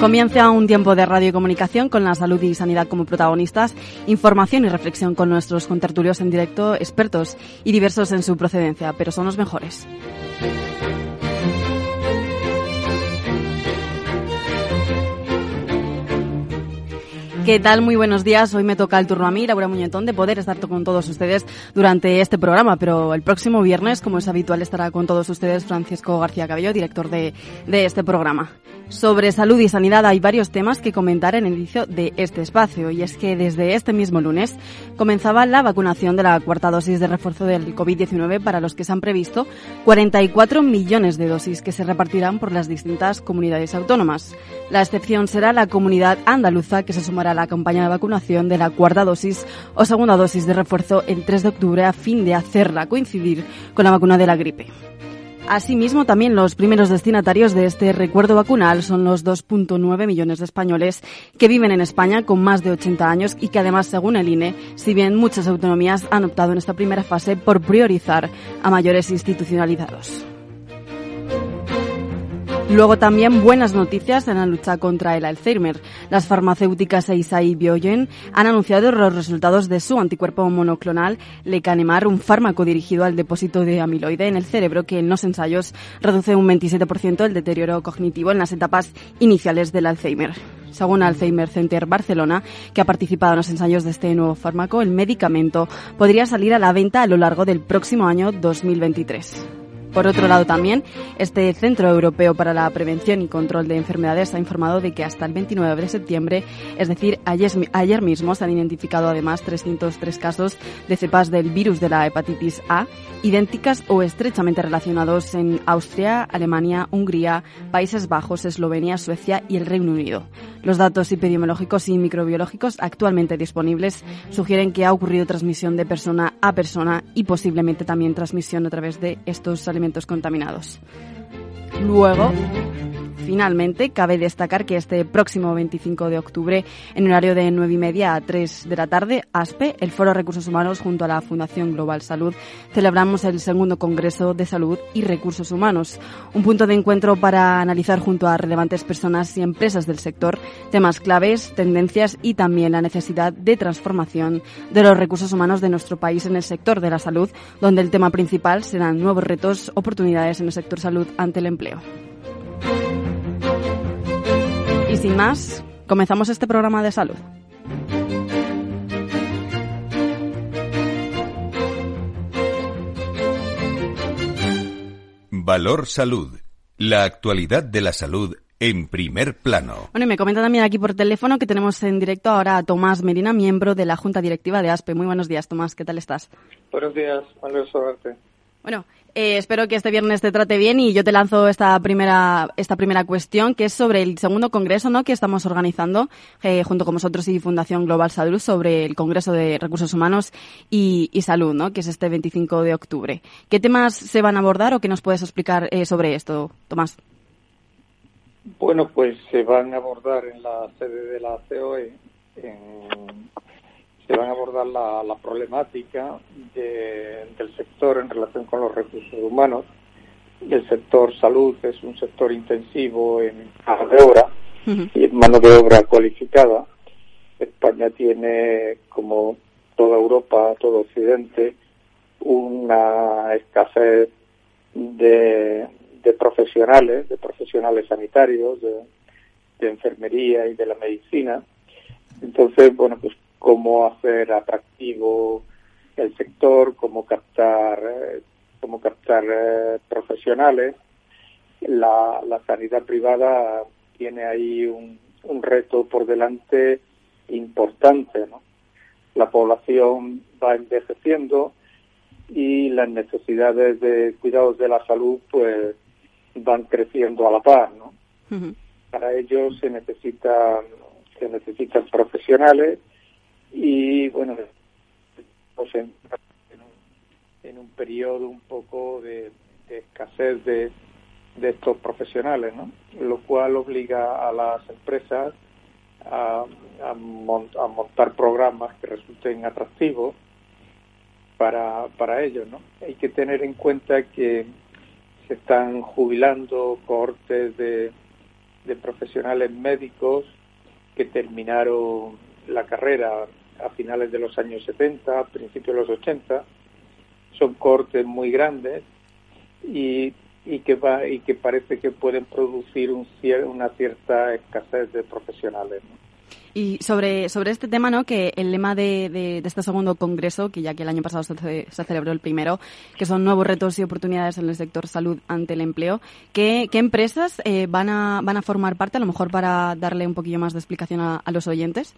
Comienza un tiempo de radio y comunicación con la salud y sanidad como protagonistas, información y reflexión con nuestros contertulios en directo, expertos y diversos en su procedencia, pero son los mejores. ¿Qué tal? Muy buenos días. Hoy me toca el turno a mí, Laura Muñetón, de poder estar con todos ustedes durante este programa, pero el próximo viernes, como es habitual, estará con todos ustedes Francisco García Cabello, director de, de este programa. Sobre salud y sanidad hay varios temas que comentar en el inicio de este espacio y es que desde este mismo lunes comenzaba la vacunación de la cuarta dosis de refuerzo del COVID-19 para los que se han previsto 44 millones de dosis que se repartirán por las distintas comunidades autónomas. La excepción será la comunidad andaluza que se sumará a la campaña de vacunación de la cuarta dosis o segunda dosis de refuerzo el 3 de octubre a fin de hacerla coincidir con la vacuna de la gripe. Asimismo, también los primeros destinatarios de este recuerdo vacunal son los 2.9 millones de españoles que viven en España con más de 80 años y que además, según el INE, si bien muchas autonomías han optado en esta primera fase por priorizar a mayores institucionalizados. Luego también buenas noticias en la lucha contra el Alzheimer. Las farmacéuticas Eisai y Biogen han anunciado los resultados de su anticuerpo monoclonal lecanemar, un fármaco dirigido al depósito de amiloide en el cerebro que en los ensayos reduce un 27% el deterioro cognitivo en las etapas iniciales del Alzheimer. Según Alzheimer Center Barcelona, que ha participado en los ensayos de este nuevo fármaco, el medicamento podría salir a la venta a lo largo del próximo año 2023. Por otro lado, también, este Centro Europeo para la Prevención y Control de Enfermedades ha informado de que hasta el 29 de septiembre, es decir, ayer, mismo, se han identificado además 303 casos de cepas del virus de la hepatitis A, idénticas o estrechamente relacionados en Austria, Alemania, Hungría, Países Bajos, Eslovenia, Suecia y el Reino Unido. Los datos epidemiológicos y microbiológicos actualmente disponibles sugieren que ha ocurrido transmisión de persona a persona y posiblemente también transmisión a través de estos alimentos contaminados. Luego, Finalmente, cabe destacar que este próximo 25 de octubre, en horario de 9 y media a 3 de la tarde, ASPE, el Foro Recursos Humanos, junto a la Fundación Global Salud, celebramos el segundo Congreso de Salud y Recursos Humanos, un punto de encuentro para analizar junto a relevantes personas y empresas del sector temas claves, tendencias y también la necesidad de transformación de los recursos humanos de nuestro país en el sector de la salud, donde el tema principal serán nuevos retos, oportunidades en el sector salud ante el empleo. Y sin más, comenzamos este programa de salud. Valor Salud. La actualidad de la salud en primer plano. Bueno, y me comenta también aquí por teléfono que tenemos en directo ahora a Tomás Medina, miembro de la Junta Directiva de ASPE. Muy buenos días, Tomás, ¿qué tal estás? Buenos días, alegro verte. Bueno, eh, espero que este viernes te trate bien y yo te lanzo esta primera, esta primera cuestión que es sobre el segundo congreso ¿no? que estamos organizando eh, junto con vosotros y Fundación Global Salud sobre el Congreso de Recursos Humanos y, Salud, ¿no? que es este 25 de octubre. ¿Qué temas se van a abordar o qué nos puedes explicar eh, sobre esto, Tomás? Bueno, pues se van a abordar en la sede de la COE en se van a abordar la, problemática del sector en relación con los recursos humanos. El sector salud es un sector intensivo en mano de obra y en mano de obra cualificada. España tiene, como toda Europa, todo Occidente, una escasez de, profesionales, de profesionales sanitarios, de, de enfermería y de la medicina. Entonces, bueno, pues cómo hacer atractivo el sector, cómo captar, eh, cómo captar eh, profesionales. La, sanidad privada tiene ahí un, reto por delante importante. ¿no? La población va envejeciendo y las necesidades de cuidados de la salud pues van creciendo a la par. ¿no? Para ello se necesitan, se necesitan profesionales y bueno, pues en, en, un, periodo un poco de, escasez de, estos profesionales, ¿no? Lo cual obliga a las empresas a, a, montar programas que resulten atractivos para, para ellos, ¿no? Hay que tener en cuenta que se están jubilando cohortes de, de profesionales médicos que terminaron la carrera a finales de los años 70, principios de los 80. Son cortes muy grandes y, y, que, va, y que parece que pueden producir un, una cierta escasez de profesionales. Y sobre, sobre este tema, ¿no? que el lema de, de, este segundo congreso, que ya que el año pasado se, celebró el primero, que son nuevos retos y oportunidades en el sector salud ante el empleo, ¿qué, qué empresas eh, van, a, van a formar parte, a lo mejor para darle un poquillo más de explicación a, los oyentes?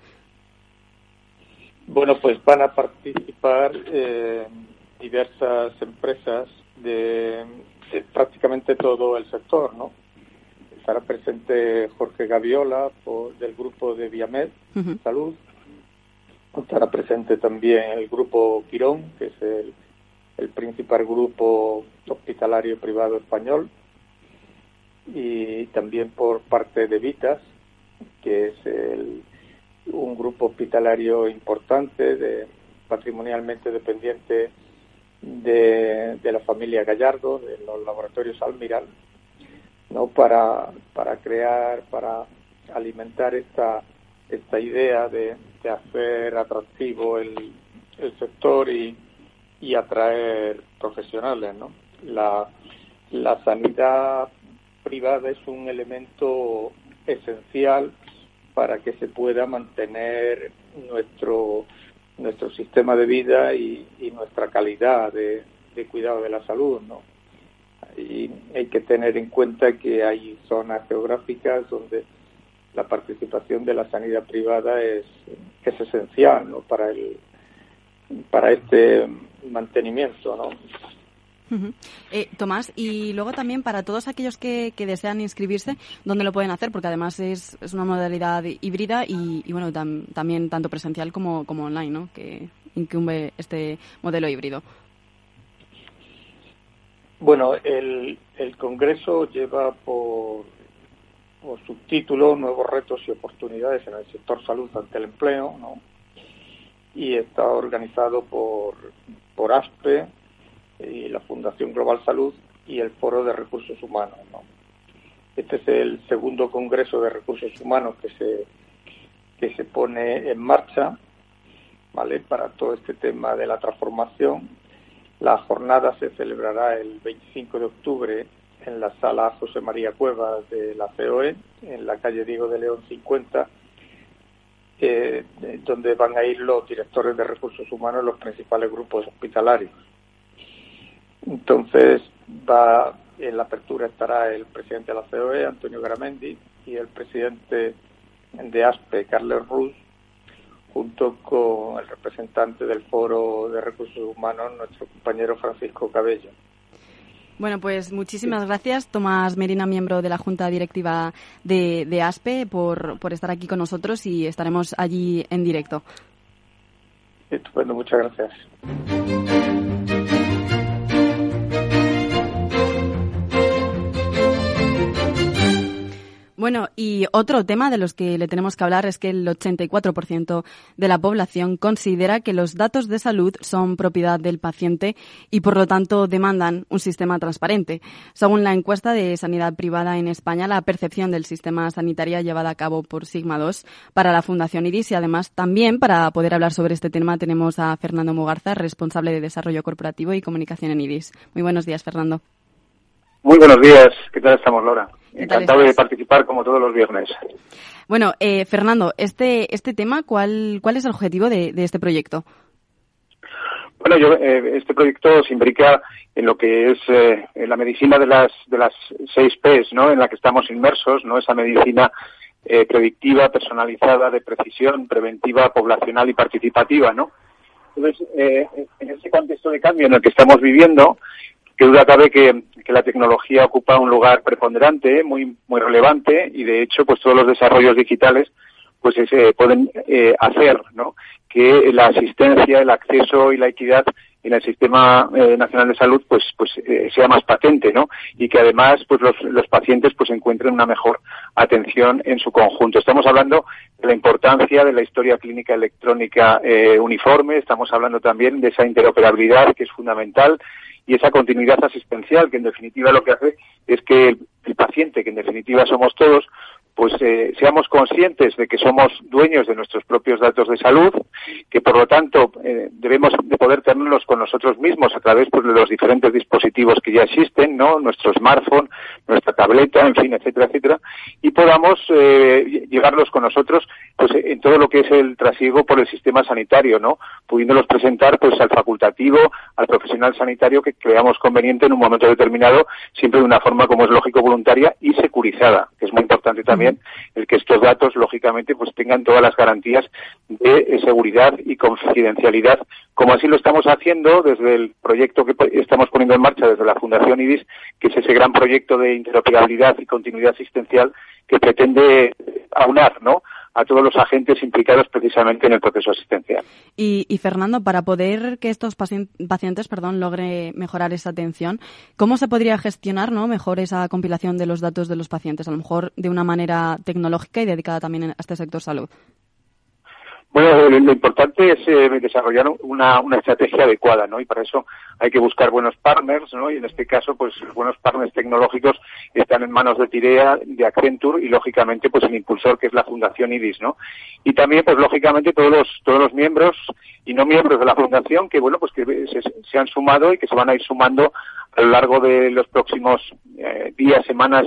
Bueno, pues van a participar eh, diversas empresas de, de prácticamente todo el sector, ¿no? estará presente Jorge Gaviola por, del grupo de Viamed Salud. Estará presente también el grupo Quirón, que es el, el principal grupo hospitalario privado español. Y también por parte de Vitas, que es el, un grupo hospitalario importante, de, patrimonialmente dependiente de, de la familia Gallardo, de los laboratorios Almiral ¿no? Para, para crear, para alimentar esta, esta idea de, hacer atractivo el, el sector y, y atraer profesionales, ¿no? La, la sanidad privada es un elemento esencial para que se pueda mantener nuestro nuestro sistema de vida y, nuestra calidad de, de, cuidado de la salud, ¿no? y hay que tener en cuenta que hay zonas geográficas donde la participación de la sanidad privada es, es esencial ¿no? para el para este mantenimiento ¿no? Eh, Tomás, y luego también para todos aquellos que, desean inscribirse, ¿dónde lo pueden hacer? Porque además es, es una modalidad híbrida y, bueno, también tanto presencial como, como online, ¿no? Que incumbe este modelo híbrido. Bueno, el, el Congreso lleva por, por subtítulo Nuevos retos y oportunidades en el sector salud ante el empleo. Y está organizado por, por ASPE y la Fundación Global Salud y el Foro de Recursos Humanos, ¿no? Este es el segundo Congreso de Recursos Humanos que se, que se pone en marcha, ¿vale? Para todo este tema de la transformación la jornada se celebrará el 25 de octubre en la sala José María Cuevas de la COE, en la calle Diego de León 50, eh, donde van a ir los directores de recursos humanos los principales grupos hospitalarios. Entonces, va en la apertura estará el presidente de la COE, Antonio Garamendi, y el presidente de ASPE, Carles Ruz, junto con el representante del Foro de Recursos Humanos, nuestro compañero Francisco Cabello. Bueno, pues muchísimas gracias, Tomás Merina, miembro de la Junta Directiva de, de ASPE, por, por estar aquí con nosotros y estaremos allí en directo. Estupendo, muchas gracias. Bueno, y otro tema de los que le tenemos que hablar es que el 84% de la población considera que los datos de salud son propiedad del paciente y por lo tanto demandan un sistema transparente. Según la encuesta de sanidad privada en España, la percepción del sistema sanitario llevada a cabo por Sigma 2 para la Fundación IRIS y además también para poder hablar sobre este tema tenemos a Fernando Mugarza, responsable de desarrollo corporativo y comunicación en IRIS. Muy buenos días, Fernando. Muy buenos días. ¿Qué tal estamos, Laura? Encantado de participar como todos los viernes. Bueno, eh, Fernando, este, este tema, ¿cuál, ¿cuál es el objetivo de, este proyecto? Bueno, yo, eh, este proyecto se imbrica en lo que es eh, la medicina de las, de las seis P's, ¿no? En la que estamos inmersos, ¿no? Esa medicina eh, predictiva, personalizada, de precisión, preventiva, poblacional y participativa, ¿no? Entonces, eh, en ese contexto de cambio en el que estamos viviendo, que duda cabe que, la tecnología ocupa un lugar preponderante, muy, muy relevante, y de hecho, pues todos los desarrollos digitales pues se pueden hacer, ¿no? Que la asistencia, el acceso y la equidad en el sistema eh, nacional de salud pues pues eh, sea más patente no y que además pues los, los pacientes pues encuentren una mejor atención en su conjunto. Estamos hablando de la importancia de la historia clínica electrónica eh, uniforme estamos hablando también de esa interoperabilidad que es fundamental y esa continuidad asistencial que en definitiva lo que hace es que el paciente que en definitiva somos todos pues eh, seamos conscientes de que somos dueños de nuestros propios datos de salud, que por lo tanto eh, debemos de poder tenerlos con nosotros mismos a través pues, de los diferentes dispositivos que ya existen, ¿no? Nuestro smartphone, nuestra tableta, en fin, etcétera, etcétera, y podamos eh, llevarlos con nosotros pues en todo lo que es el trasiego por el sistema sanitario, ¿no? Pudiéndolos presentar pues al facultativo, al profesional sanitario que creamos conveniente en un momento determinado, siempre de una forma como es lógico voluntaria y securizada, que es muy importante también el que estos datos, lógicamente, pues tengan todas las garantías de eh, seguridad y confidencialidad, como así lo estamos haciendo desde el proyecto que estamos poniendo en marcha desde la Fundación IDIS, que es ese gran proyecto de interoperabilidad y continuidad asistencial que pretende aunar, ¿no? A todos los agentes implicados precisamente en el proceso asistencial. Y, Fernando, para poder que estos pacientes perdón, logre mejorar esa atención, ¿cómo se podría gestionar ¿no? mejor esa compilación de los datos de los pacientes? A lo mejor de una manera tecnológica y dedicada también a este sector salud. Bueno, lo importante es eh, desarrollar una, una, estrategia adecuada, ¿no? Y para eso hay que buscar buenos partners, ¿no? Y en este caso, pues buenos partners tecnológicos están en manos de Tirea, de Accenture y lógicamente, pues el impulsor que es la Fundación IDIS, ¿no? Y también, pues lógicamente todos los todos los miembros y no miembros de la fundación que bueno, pues que se, han sumado y que se van a ir sumando a lo largo de los próximos eh, días, semanas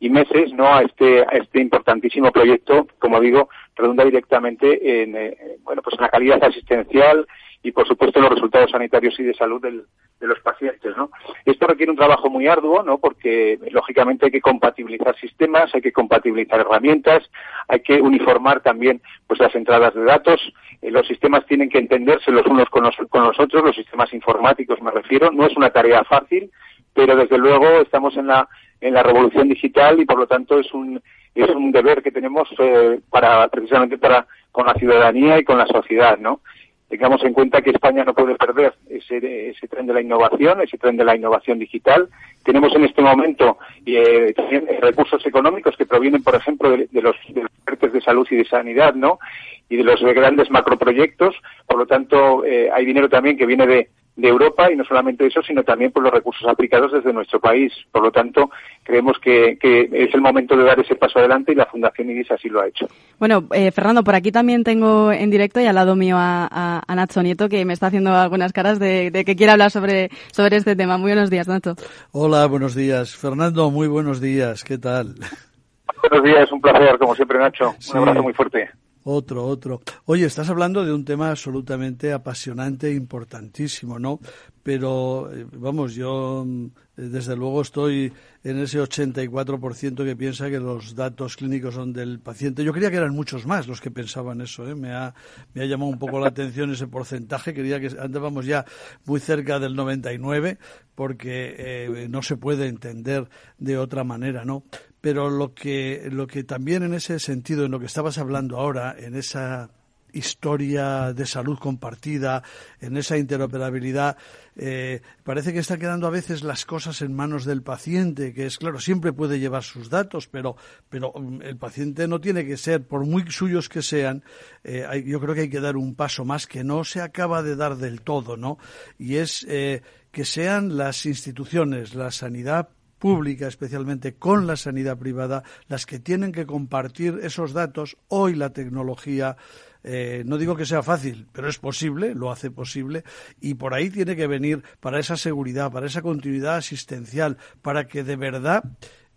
y meses no a este a este importantísimo proyecto como digo redunda directamente en eh, bueno pues en la calidad asistencial y por supuesto los resultados sanitarios y de salud del, de los pacientes no esto requiere un trabajo muy arduo no porque lógicamente hay que compatibilizar sistemas hay que compatibilizar herramientas hay que uniformar también pues las entradas de datos. Eh, los sistemas tienen que entenderse los unos con los, con los otros los sistemas informáticos me refiero. No es una tarea fácil pero desde luego estamos en la en la revolución digital y por lo tanto es un es un deber que tenemos eh, para precisamente para con la ciudadanía y con la sociedad, ¿no? Tengamos en cuenta que España no puede perder ese, ese tren de la innovación, ese tren de la innovación digital. Tenemos en este momento eh, recursos económicos que provienen, por ejemplo, de, los, de los de salud y de sanidad, ¿no? Y de los grandes macroproyectos. Por lo tanto, eh, hay dinero también que viene de, de Europa y no solamente eso, sino también por los recursos aplicados desde nuestro país. Por lo tanto, creemos que, es el momento de dar ese paso adelante y la Fundación IDIS así lo ha hecho. Bueno, eh, Fernando, por aquí también tengo en directo y al lado mío a, Nacho Nieto, que me está haciendo algunas caras de, que quiere hablar sobre, sobre este tema. Muy buenos días, Nacho. Hola, buenos días. Fernando, muy buenos días. ¿Qué tal? Buenos días, un placer, como siempre, Nacho. Un abrazo muy fuerte. Otro, otro. Oye, estás hablando de un tema absolutamente apasionante e importantísimo, ¿no? Pero, eh, vamos, yo mm, desde luego estoy en ese 84% que piensa que los datos clínicos son del paciente. Yo creía que eran muchos más los que pensaban eso, ¿eh? Me ha, me ha llamado un poco la atención ese porcentaje. Quería que andábamos ya muy cerca del 99 porque eh, no se puede entender de otra manera, ¿no? Pero lo que, lo que también en ese sentido, en lo que estabas hablando ahora, en esa historia de salud compartida, en esa interoperabilidad, eh, parece que está quedando a veces las cosas en manos del paciente, que es claro, siempre puede llevar sus datos, pero, pero mm, el paciente no tiene que ser, por muy suyos que sean, eh, yo creo que hay que dar un paso más que no se acaba de dar del todo, ¿no? Y es eh, que sean las instituciones, la sanidad pública, especialmente con la sanidad privada, las que tienen que compartir esos datos. Hoy la tecnología, eh, no digo que sea fácil, pero es posible, lo hace posible, y por ahí tiene que venir para esa seguridad, para esa continuidad asistencial, para que de verdad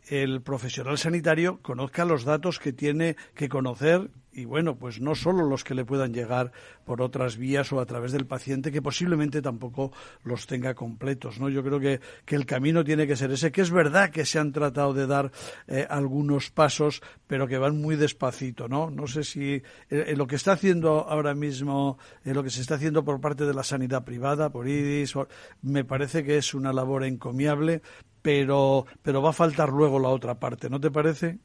el profesional sanitario conozca los datos que tiene que conocer y bueno, pues no solo los que le puedan llegar por otras vías o a través del paciente, que posiblemente tampoco los tenga completos, ¿no? Yo creo que, que el camino tiene que ser ese, que es verdad que se han tratado de dar eh, algunos pasos, pero que van muy despacito, ¿no? No sé si eh, lo que está haciendo ahora mismo, eh, lo que se está haciendo por parte de la sanidad privada, por IDIS, me parece que es una labor encomiable, pero, pero va a faltar luego la otra parte, ¿no te parece?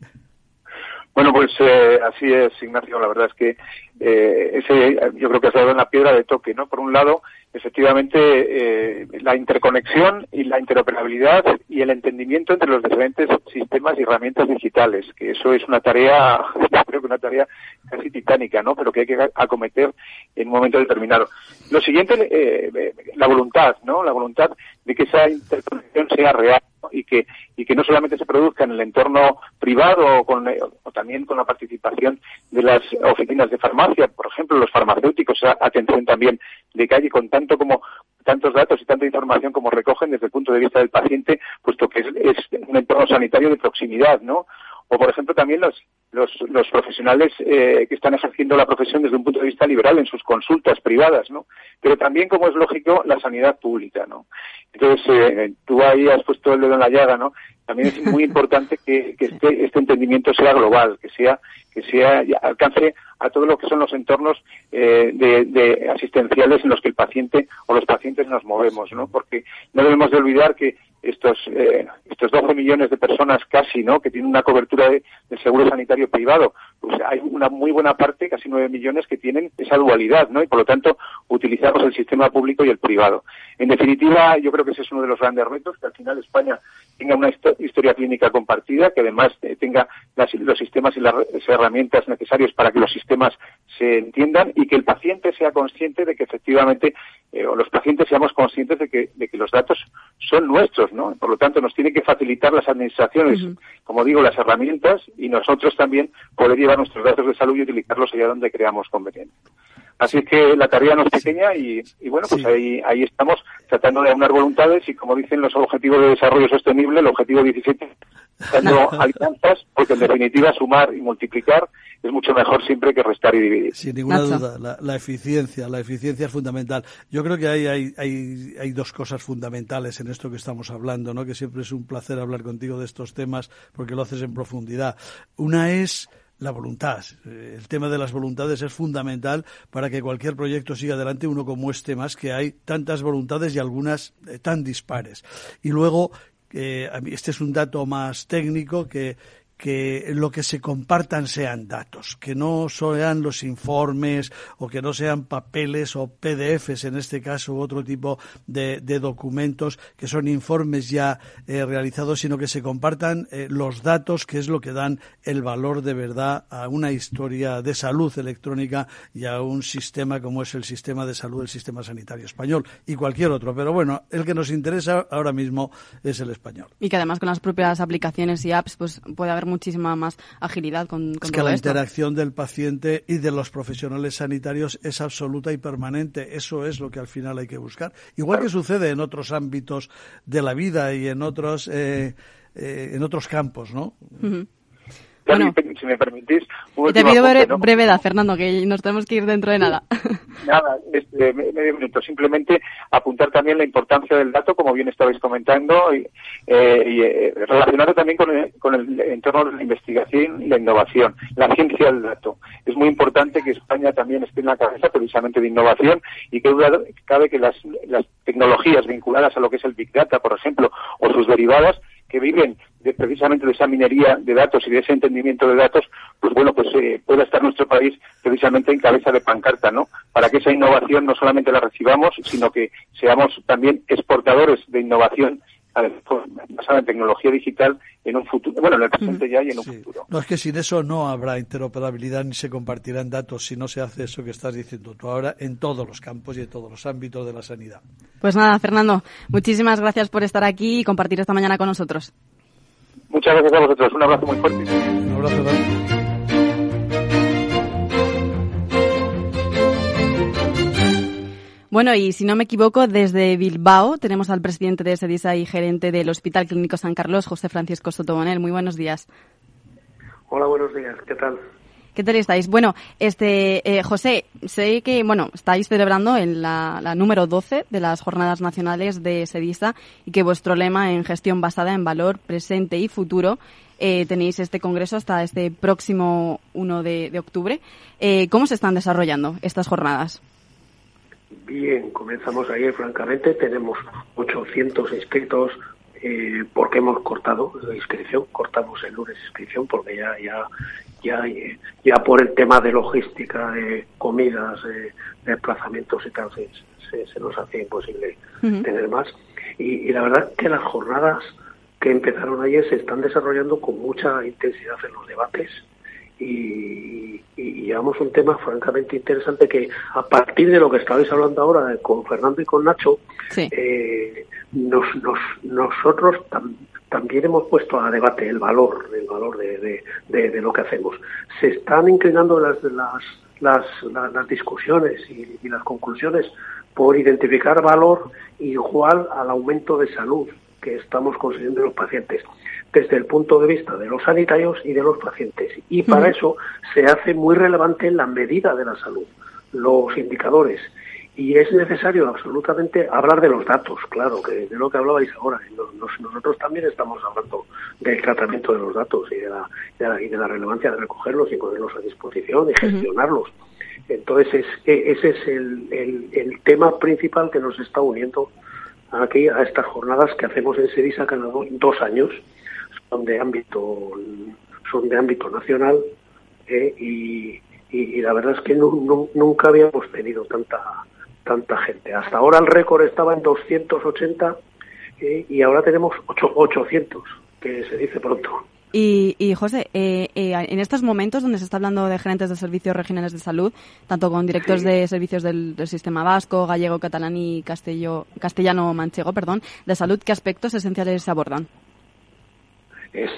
Bueno, pues eh, así es, Ignacio. La verdad es que eh, ese, yo creo que has dado en la piedra de toque, ¿no? Por un lado, efectivamente, eh, la interconexión y la interoperabilidad y el entendimiento entre los diferentes sistemas y herramientas digitales, que eso es una tarea, creo que una tarea casi titánica, ¿no? Pero que hay que acometer en un momento determinado. Lo siguiente, la voluntad, ¿no? La voluntad de que esa interconexión sea real y que y que no solamente se produzca en el entorno privado o, con, o también con la participación de las oficinas de farmacia, por ejemplo, los farmacéuticos, atención también de calle con tanto como tantos datos y tanta información como recogen desde el punto de vista del paciente, puesto que es, es un entorno sanitario de proximidad, ¿no? O por ejemplo también los, los, los profesionales eh, que están ejerciendo la profesión desde un punto de vista liberal en sus consultas privadas, ¿no? Pero también, como es lógico, la sanidad pública, ¿no? Entonces, eh, tú ahí has puesto el dedo en la llaga, ¿no? También es muy importante que, que este, este entendimiento sea global, que sea, que sea, alcance a todo lo que son los entornos eh, de, de, asistenciales en los que el paciente o los pacientes nos movemos, ¿no? Porque no debemos de olvidar que estos eh, estos 12 millones de personas casi no que tienen una cobertura de, del seguro sanitario privado pues hay una muy buena parte casi 9 millones que tienen esa dualidad no y por lo tanto utilizamos el sistema público y el privado. En definitiva yo creo que ese es uno de los grandes retos que al final España tenga una historia clínica compartida que además eh, tenga las, los sistemas y las herramientas necesarias para que los sistemas se entiendan y que el paciente sea consciente de que efectivamente eh, o los pacientes seamos conscientes de que, de que los datos son nuestros, ¿no? Por lo tanto, nos tiene que facilitar las administraciones, como digo, las herramientas y nosotros también poder llevar nuestros datos de salud y utilizarlos allá donde creamos conveniente. Así que la tarea no es pequeña y, bueno, pues ahí, ahí estamos tratando de aunar voluntades y como dicen los objetivos de desarrollo sostenible, el objetivo 17, dando alianzas, porque en definitiva sumar y multiplicar es mucho mejor siempre que restar y dividir. Sin ninguna duda, la, eficiencia, la eficiencia es fundamental. Yo creo que hay, hay, hay, hay, dos cosas fundamentales en esto que estamos hablando, ¿no? Que siempre es un placer hablar contigo de estos temas porque lo haces en profundidad. Una es la voluntad. El tema de las voluntades es fundamental para que cualquier proyecto siga adelante, uno como este más, que hay tantas voluntades y algunas eh, tan dispares. Y luego, eh, este es un dato más técnico que que lo que se compartan sean datos, que no sean los informes o que no sean papeles o PDFs en este caso u otro tipo de, documentos que son informes ya eh, realizados, sino que se compartan eh, los datos, que es lo que dan el valor de verdad a una historia de salud electrónica y a un sistema como es el sistema de salud, el sistema sanitario español y cualquier otro. Pero bueno, el que nos interesa ahora mismo es el español. Y que además con las propias aplicaciones y apps pues puede haber muchísima más agilidad con, con es que la interacción del paciente y de los profesionales sanitarios es absoluta y permanente. Eso es lo que al final hay que buscar. Igual que sucede en otros ámbitos de la vida y en otros eh, eh, en otros campos, ¿no? Bueno, si me permitís. Te pido brevedad, Fernando, que nos tenemos que ir dentro de nada. Nada, este, medio minuto. Simplemente apuntar también la importancia del dato, como bien estabais comentando, y, eh, y eh, relacionado también con el, con el entorno de la investigación y la innovación, la ciencia del dato. Es muy importante que España también esté en la cabeza precisamente de innovación y que cabe que las, las tecnologías vinculadas a lo que es el Big Data, por ejemplo, o sus derivadas, que viven de, precisamente de esa minería de datos y de ese entendimiento de datos, pues bueno, pues eh, pueda estar nuestro país precisamente en cabeza de pancarta, ¿no? Para que esa innovación no solamente la recibamos, sino que seamos también exportadores de innovación basada en tecnología digital en un futuro, bueno, en el presente ya y en un futuro. No, es que sin eso no habrá interoperabilidad ni se compartirán datos si no se hace eso que estás diciendo tú ahora en todos los campos y en todos los ámbitos de la sanidad. Pues nada, Fernando, muchísimas gracias por estar aquí y compartir esta mañana con nosotros. Muchas gracias a vosotros. Un abrazo muy fuerte. Un abrazo Bueno, y si no me equivoco, desde Bilbao tenemos al presidente de SEDISA y gerente del Hospital Clínico San Carlos, José Francisco Sotomonel. Muy buenos días. Hola, buenos días. ¿Qué tal? ¿Qué tal estáis? Bueno, este eh, José, sé que bueno estáis celebrando en la, la, número 12 de las Jornadas Nacionales de SEDISA y que vuestro lema en gestión basada en valor presente y futuro eh, tenéis este congreso hasta este próximo 1 de, de octubre. Eh, ¿Cómo se están desarrollando estas jornadas? Bien, comenzamos ayer, francamente. Tenemos 800 inscritos eh, porque hemos cortado la inscripción. Cortamos el lunes inscripción porque ya, ya, ya, ya por el tema de logística, de comidas, de, desplazamientos y tal, se, se, nos hacía imposible tener más. Y, la verdad que las jornadas que empezaron ayer se están desarrollando con mucha intensidad en los debates y, y, llevamos un tema francamente interesante que a partir de lo que estabais hablando ahora con Fernando y con Nacho, eh, nos, nos, nosotros también hemos puesto a debate el valor, el valor de, de, lo que hacemos. Se están inclinando las, las, las, las discusiones y, y las conclusiones por identificar valor igual al aumento de salud que estamos consiguiendo en los pacientes desde el punto de vista de los sanitarios y de los pacientes. Y para eso se hace muy relevante la medida de la salud, los indicadores. Y es necesario absolutamente hablar de los datos, claro, que de lo que hablabais ahora. nosotros también estamos hablando del tratamiento de los datos y de la, y de la, relevancia de recogerlos y ponerlos a disposición y gestionarlos. Entonces, es, ese es el, el, tema principal que nos está uniendo aquí a estas jornadas que hacemos en Sevilla cada dos años son de ámbito son de ámbito nacional eh, y, y, la verdad es que nunca habíamos tenido tanta tanta gente. Hasta ahora el récord estaba en 280 eh, y ahora tenemos 800, que se dice pronto. Y, y José, eh, en estos momentos donde se está hablando de gerentes de servicios regionales de salud, tanto con directores de servicios del, sistema vasco, gallego, catalán y castello, castellano-manchego, perdón, de salud, ¿qué aspectos esenciales se abordan? Es,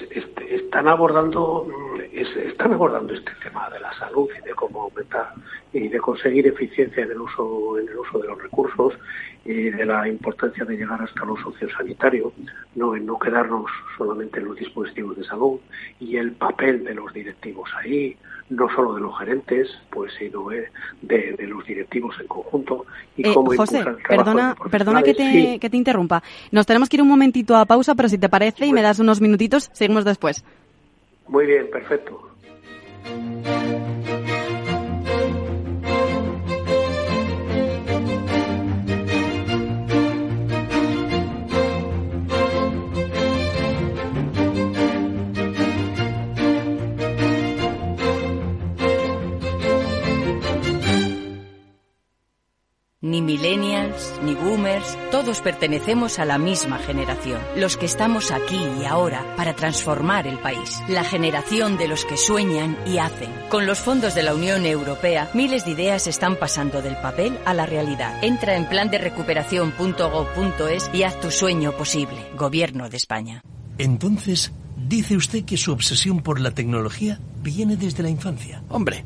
están abordando están abordando este tema de la salud y de cómo aumentar y de conseguir eficiencia en el uso en el uso de los recursos y de la importancia de llegar hasta lo sociosanitario, no en no quedarnos solamente en los dispositivos de salud y el papel de los directivos ahí, no solo de los gerentes, pues sino de, de los directivos en conjunto y eh, cómo José, perdona, perdona que te, que te interrumpa. Nos tenemos que ir un momentito a pausa, pero si te parece y me das unos minutitos, seguimos después. Muy bien, perfecto. Ni millennials, ni boomers, todos pertenecemos a la misma generación, los que estamos aquí y ahora para transformar el país, la generación de los que sueñan y hacen. Con los fondos de la Unión Europea, miles de ideas están pasando del papel a la realidad. Entra en plan de recuperación.gov.es y haz tu sueño posible. Gobierno de España. Entonces, dice usted que su obsesión por la tecnología viene desde la infancia. Hombre,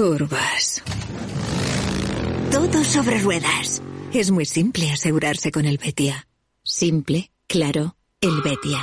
Curvas. Todo sobre ruedas. Es muy simple asegurarse con el Betia. Simple, claro, el Betia.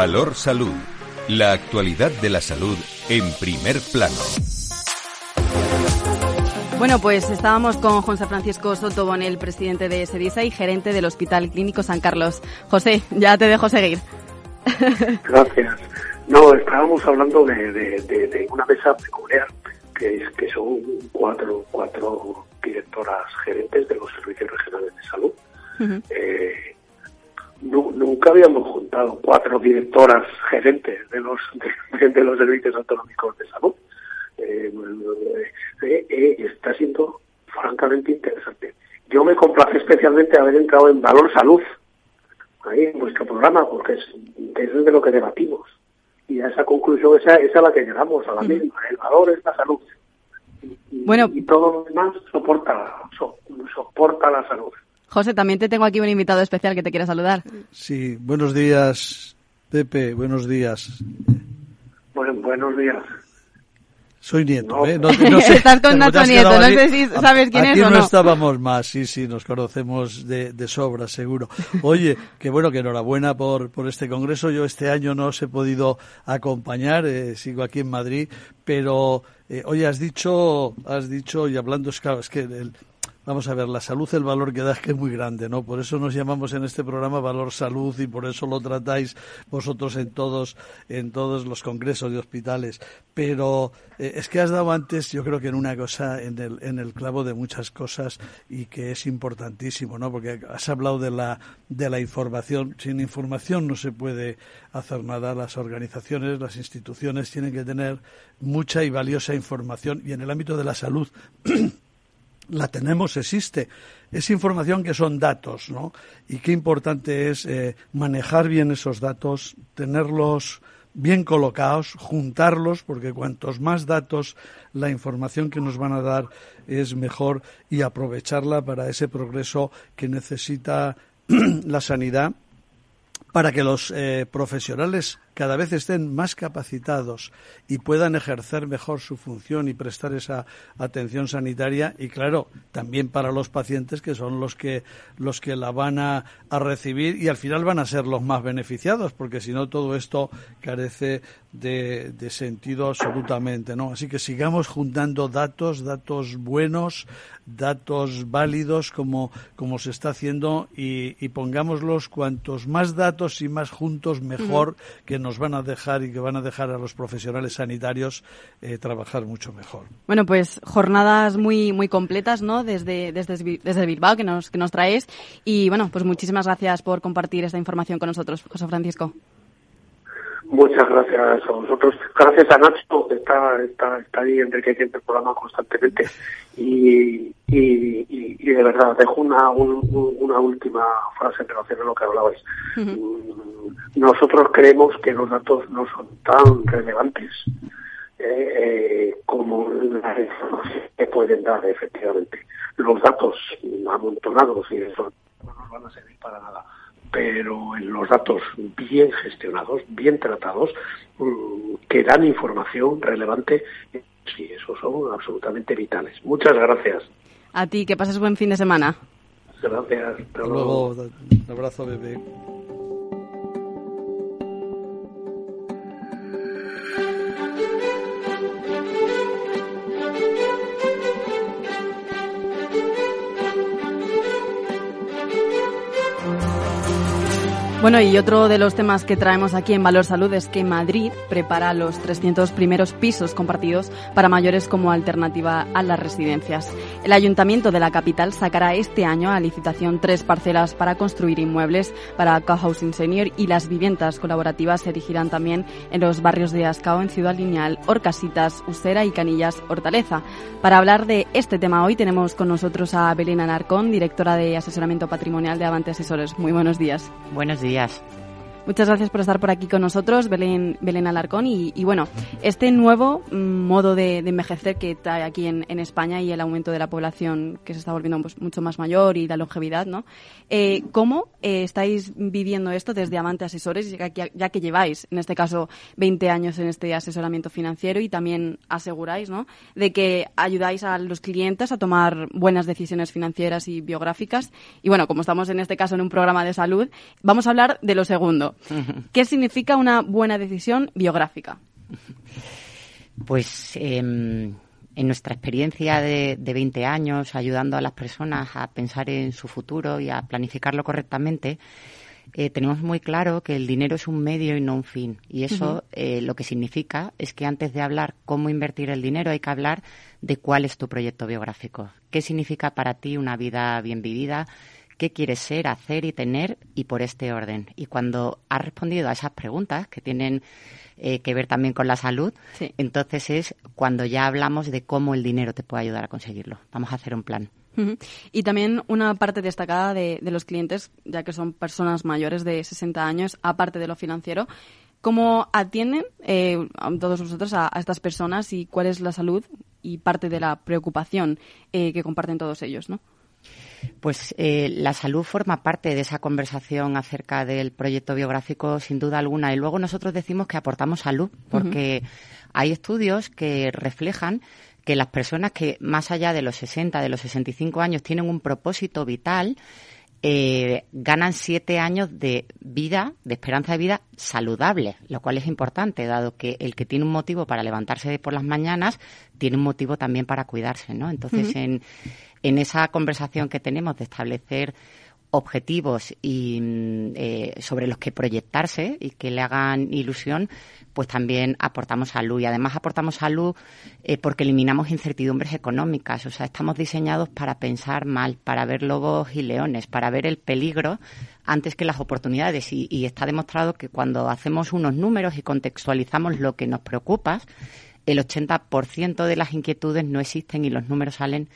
Valor Salud. La actualidad de la salud en primer plano. Bueno, pues estábamos con José Francisco Soto Bonel, presidente de SEDISA y gerente del Hospital Clínico San Carlos. José, ya te dejo seguir. Gracias. No, estábamos hablando de, una mesa peculiar, que, es, que son cuatro, cuatro directoras gerentes de los servicios regionales de salud. Eh, nunca habíamos juntado cuatro directoras gerentes de los, de los servicios autonómicos de salud. Eh, eh, eh, está siendo francamente interesante. Yo me complace especialmente haber entrado en Valor Salud, ahí en vuestro programa, porque es, es de lo que debatimos. Y a esa conclusión, esa, es a la que llegamos, a la misma. El valor es la salud. Y, bueno, y todo lo demás soporta, soporta la salud. José, también te tengo aquí un invitado especial que te quiere saludar. Sí, buenos días, Pepe, buenos días. Bueno, buenos días. Soy nieto, ¿eh? No, Estás con Nato Nieto, no sé si sabes quién es o no. no estábamos más, sí, sí, nos conocemos de, de sobra, seguro. Oye, que bueno, que enhorabuena por, por este congreso. Yo este año no os he podido acompañar, eh, sigo aquí en Madrid, pero, eh, oye, has dicho, has dicho, y hablando, es claro, es que el, Vamos a ver, la salud, el valor que da es que es muy grande, ¿no? Por eso nos llamamos en este programa Valor Salud y por eso lo tratáis vosotros en todos, en todos los congresos de hospitales. Pero eh, es que has dado antes, yo creo que en una cosa, en el, en el clavo de muchas cosas y que es importantísimo, ¿no? Porque has hablado de la, de la información. Sin información no se puede hacer nada. Las organizaciones, las instituciones tienen que tener mucha y valiosa información y en el ámbito de la salud la tenemos, existe. Es información que son datos, ¿no? Y qué importante es eh, manejar bien esos datos, tenerlos bien colocados, juntarlos, porque cuantos más datos la información que nos van a dar es mejor y aprovecharla para ese progreso que necesita la sanidad para que los eh, profesionales cada vez estén más capacitados y puedan ejercer mejor su función y prestar esa atención sanitaria y claro también para los pacientes que son los que los que la van a, recibir y al final van a ser los más beneficiados porque si no todo esto carece de, sentido absolutamente no así que sigamos juntando datos datos buenos datos válidos como como se está haciendo y, y pongámoslos cuantos más datos y más juntos mejor que nos van a dejar y que van a dejar a los profesionales sanitarios eh, trabajar mucho mejor. Bueno, pues jornadas muy muy completas, ¿no? Desde, desde, desde Bilbao que nos, que nos traes. Y bueno, pues muchísimas gracias por compartir esta información con nosotros, José Francisco. Muchas gracias a vosotros. Gracias a Nacho, que está, está, está ahí enriqueciendo el programa constantemente. Y, y, y, de verdad, dejo una, una última frase en relación a lo que hablabais. Nosotros creemos que los datos no son tan relevantes eh, eh, como las que pueden dar, efectivamente. Los datos amontonados y eso no nos van a servir para nada pero en los datos bien gestionados, bien tratados, mm, que dan información relevante, sí, esos son absolutamente vitales. Muchas gracias. A ti, que pases buen fin de semana. Gracias. Hasta luego. Un abrazo, bebé. Bueno, y otro de los temas que traemos aquí en Valor Salud es que Madrid prepara los 300 primeros pisos compartidos para mayores como alternativa a las residencias. El Ayuntamiento de la capital sacará este año a licitación tres parcelas para construir inmuebles para cohousing senior y las viviendas colaborativas se erigirán también en los barrios de Ascao, en Ciudad Lineal, Orcasitas, Usera y Canillas, Hortaleza. Para hablar de este tema hoy tenemos con nosotros a Belén Anarcón, directora de asesoramiento patrimonial de Avante Asesores. Muy buenos días. Buenos días. días. Muchas gracias por estar por aquí con nosotros, Belén, Belén Alarcón. Y, bueno, este nuevo mm, modo de, envejecer que trae aquí en, España y el aumento de la población que se está volviendo pues, mucho más mayor y la longevidad, ¿no? Eh, ¿Cómo eh, estáis viviendo esto desde Amante Asesores, ya ya que, lleváis, en este caso, 20 años en este asesoramiento financiero y también aseguráis, ¿no?, de que ayudáis a los clientes a tomar buenas decisiones financieras y biográficas. Y bueno, como estamos en este caso en un programa de salud, vamos a hablar de lo segundo ¿Qué significa una buena decisión biográfica? Pues em, en nuestra experiencia de, de 20 años, ayudando a las personas a pensar en su futuro y a planificarlo correctamente, eh, tenemos muy claro que el dinero es un medio y no un fin. Y eso eh, lo que significa es que antes de hablar cómo invertir el dinero hay que hablar de cuál es tu proyecto biográfico. ¿Qué significa para ti una vida bien vivida? ¿Qué quieres ser, hacer y tener? Y por este orden. Y cuando has respondido a esas preguntas que tienen eh, que ver también con la salud, entonces es cuando ya hablamos de cómo el dinero te puede ayudar a conseguirlo. Vamos a hacer un plan. Y también una parte destacada de, los clientes, ya que son personas mayores de 60 años, aparte de lo financiero, ¿cómo atienden eh, todos vosotros a, estas personas y cuál es la salud y parte de la preocupación eh, que comparten todos ellos, no? Pues eh, la salud forma parte de esa conversación acerca del proyecto biográfico, sin duda alguna. Y luego nosotros decimos que aportamos salud, porque hay estudios que reflejan que las personas que más allá de los 60, de los 65 años tienen un propósito vital, eh, ganan siete años de vida, de esperanza de vida saludable, lo cual es importante, dado que el que tiene un motivo para levantarse por las mañanas tiene un motivo también para cuidarse, ¿no? Entonces, en, en esa conversación que tenemos de establecer objetivos y mm, eh, sobre los que proyectarse y que le hagan ilusión, pues también aportamos salud. Y además aportamos salud eh, porque eliminamos incertidumbres económicas. O sea, estamos diseñados para pensar mal, para ver lobos y leones, para ver el peligro antes que las oportunidades. Y, y está demostrado que cuando hacemos unos números y contextualizamos lo que nos preocupa, el 80% de las inquietudes no existen y los números salen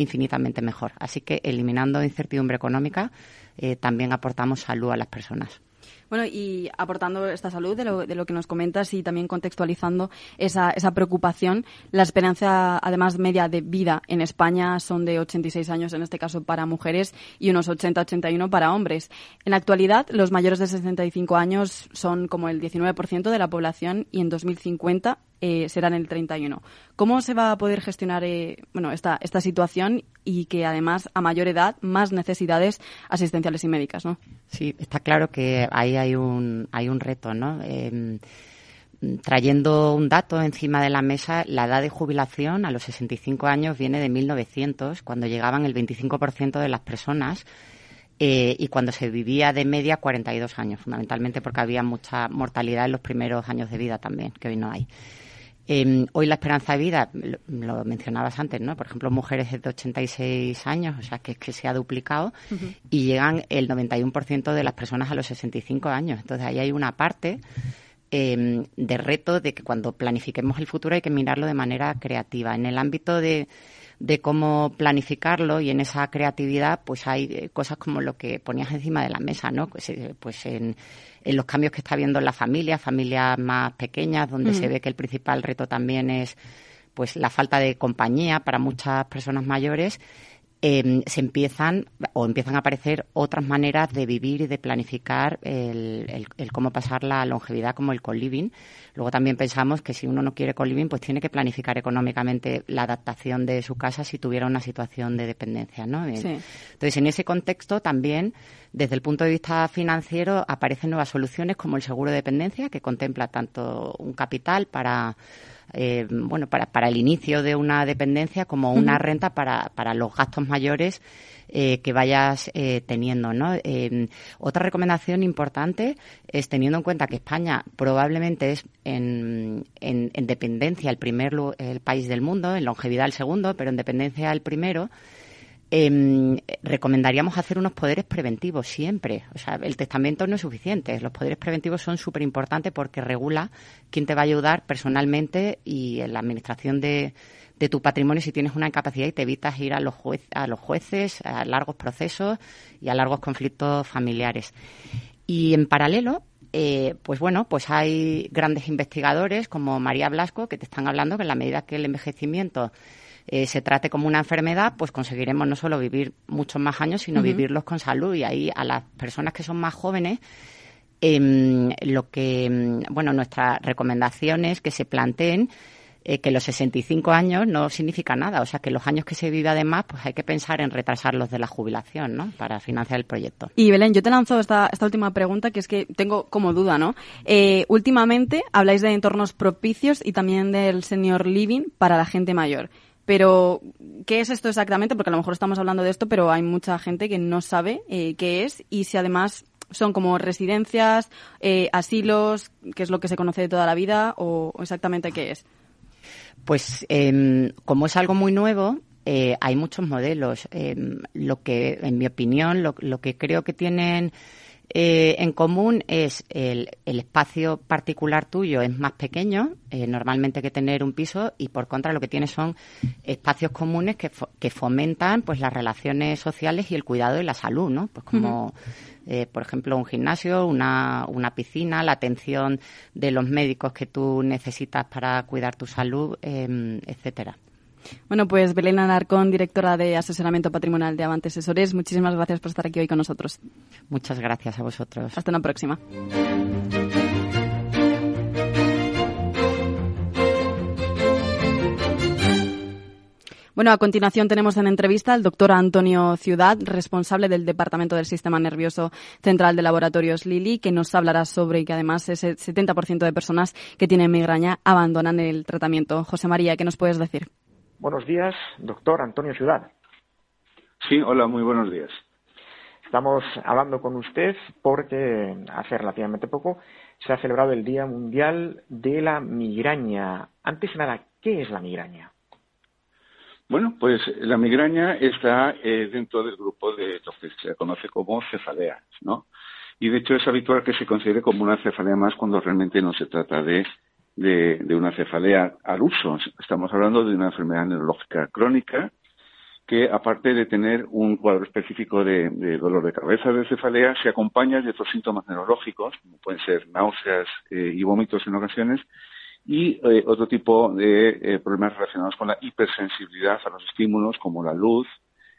infinitamente mejor. Así que eliminando incertidumbre económica, eh, también aportamos salud a las personas. Bueno, y aportando esta salud de lo, de lo que nos comentas y también contextualizando esa, esa preocupación, la esperanza, además, media de vida en España son de 86 años, en este caso para mujeres, y unos 80-81 para hombres. En la actualidad, los mayores de 65 años son como el 19% de la población y en 2050 eh, serán el 31. ¿Cómo se va a poder gestionar eh, bueno, esta, esta situación y que además a mayor edad más necesidades asistenciales y médicas? ¿no? Sí, está claro que ahí hay un, hay un reto. ¿no? Em, trayendo un dato encima de la mesa, la edad de jubilación a los 65 años viene de 1900, cuando llegaban el 25% de las personas. Eh, y cuando se vivía de media 42 años, fundamentalmente porque había mucha mortalidad en los primeros años de vida también, que hoy no hay. Em, hoy la esperanza de vida, lo, mencionabas antes, ¿no? Por ejemplo, mujeres de 86 años, o sea, que, que se ha duplicado, y llegan el 91% de las personas a los 65 años. Entonces, ahí hay una parte em, de reto de que cuando planifiquemos el futuro hay que mirarlo de manera creativa. En el ámbito de de cómo planificarlo y en esa creatividad pues hay eh, cosas como lo que ponías encima de la mesa, ¿no? Pues, eh, pues en, los cambios que está viendo en la familia, familias más pequeñas, donde se ve que el principal reto también es pues la falta de compañía para muchas personas mayores Em, se empiezan o empiezan a aparecer otras maneras de vivir y de planificar el, cómo pasar la longevidad como el co-living. Luego también pensamos que si uno no quiere co-living, pues tiene que planificar económicamente la adaptación de su casa si tuviera una situación de dependencia, ¿no? Eh, entonces, en ese contexto también, desde el punto de vista financiero, aparecen nuevas soluciones como el seguro de dependencia, que contempla tanto un capital para eh, bueno, para, para el inicio de una dependencia como una renta para, para los gastos mayores eh, que vayas eh, teniendo, ¿no? otra recomendación importante es teniendo en cuenta que España probablemente es en, en, en dependencia el primer el país del mundo, en longevidad el segundo, pero en dependencia el primero eh, recomendaríamos hacer unos poderes preventivos siempre. O sea, el testamento no es suficiente. Los poderes preventivos son súper importantes porque regula quién te va a ayudar personalmente y en la administración de, de tu patrimonio si tienes una incapacidad y te evitas ir a los, a los jueces, a largos procesos y a largos conflictos familiares. Y en paralelo, eh, pues bueno, pues hay grandes investigadores como María Blasco que te están hablando que en la medida que el envejecimiento eh, se trate como una enfermedad, pues conseguiremos no solo vivir muchos más años, sino vivirlos con salud. Y ahí a las personas que son más jóvenes, em, lo que, em, bueno, nuestra recomendación es que se planteen eh, que los 65 años no significa nada. O sea, que los años que se vive además, pues hay que pensar en retrasarlos de la jubilación, ¿no? Para financiar el proyecto. Y Belén, yo te lanzo esta, esta última pregunta, que es que tengo como duda, ¿no? Eh, últimamente habláis de entornos propicios y también del senior living para la gente mayor. Pero, ¿qué es esto exactamente? Porque a lo mejor estamos hablando de esto, pero hay mucha gente que no sabe eh, qué es y si además son como residencias, eh, asilos, que es lo que se conoce de toda la vida, o, exactamente qué es. Pues em, como es algo muy nuevo, eh, hay muchos modelos. Em, lo que, en mi opinión, lo, que creo que tienen eh, en común es el, espacio particular tuyo es más pequeño, normalmente que tener un piso, y por contra lo que tienes son espacios comunes que, que fomentan pues las relaciones sociales y el cuidado y la salud, ¿no? Pues como eh, por ejemplo, un gimnasio, una, una piscina, la atención de los médicos que tú necesitas para cuidar tu salud, eh, etcétera. Bueno, pues Belén Alarcón, directora de asesoramiento patrimonial de Avante Asesores, muchísimas gracias por estar aquí hoy con nosotros. Muchas gracias a vosotros. Hasta una próxima. Bueno, a continuación tenemos en entrevista al doctor Antonio Ciudad, responsable del Departamento del Sistema Nervioso Central de Laboratorios Lili, que nos hablará sobre que además ese 70% de personas que tienen migraña abandonan el tratamiento. José María, ¿qué nos puedes decir? Buenos días, doctor Antonio Ciudad. Sí, hola, muy buenos días. Estamos hablando con usted porque hace relativamente poco se ha celebrado el Día Mundial de la Migraña. Antes de nada, ¿qué es la migraña? Bueno, pues la migraña está eh, dentro del grupo de lo que se conoce como cefaleas, ¿no? Y de hecho es habitual que se considere como una cefalea más cuando realmente no se trata de, de, una cefalea al uso. Estamos hablando de una enfermedad neurológica crónica que, aparte de tener un cuadro específico de, dolor de cabeza de cefalea, se acompaña de otros síntomas neurológicos, como pueden ser náuseas eh, y vómitos en ocasiones, y eh, otro tipo de eh, problemas relacionados con la hipersensibilidad a los estímulos como la luz,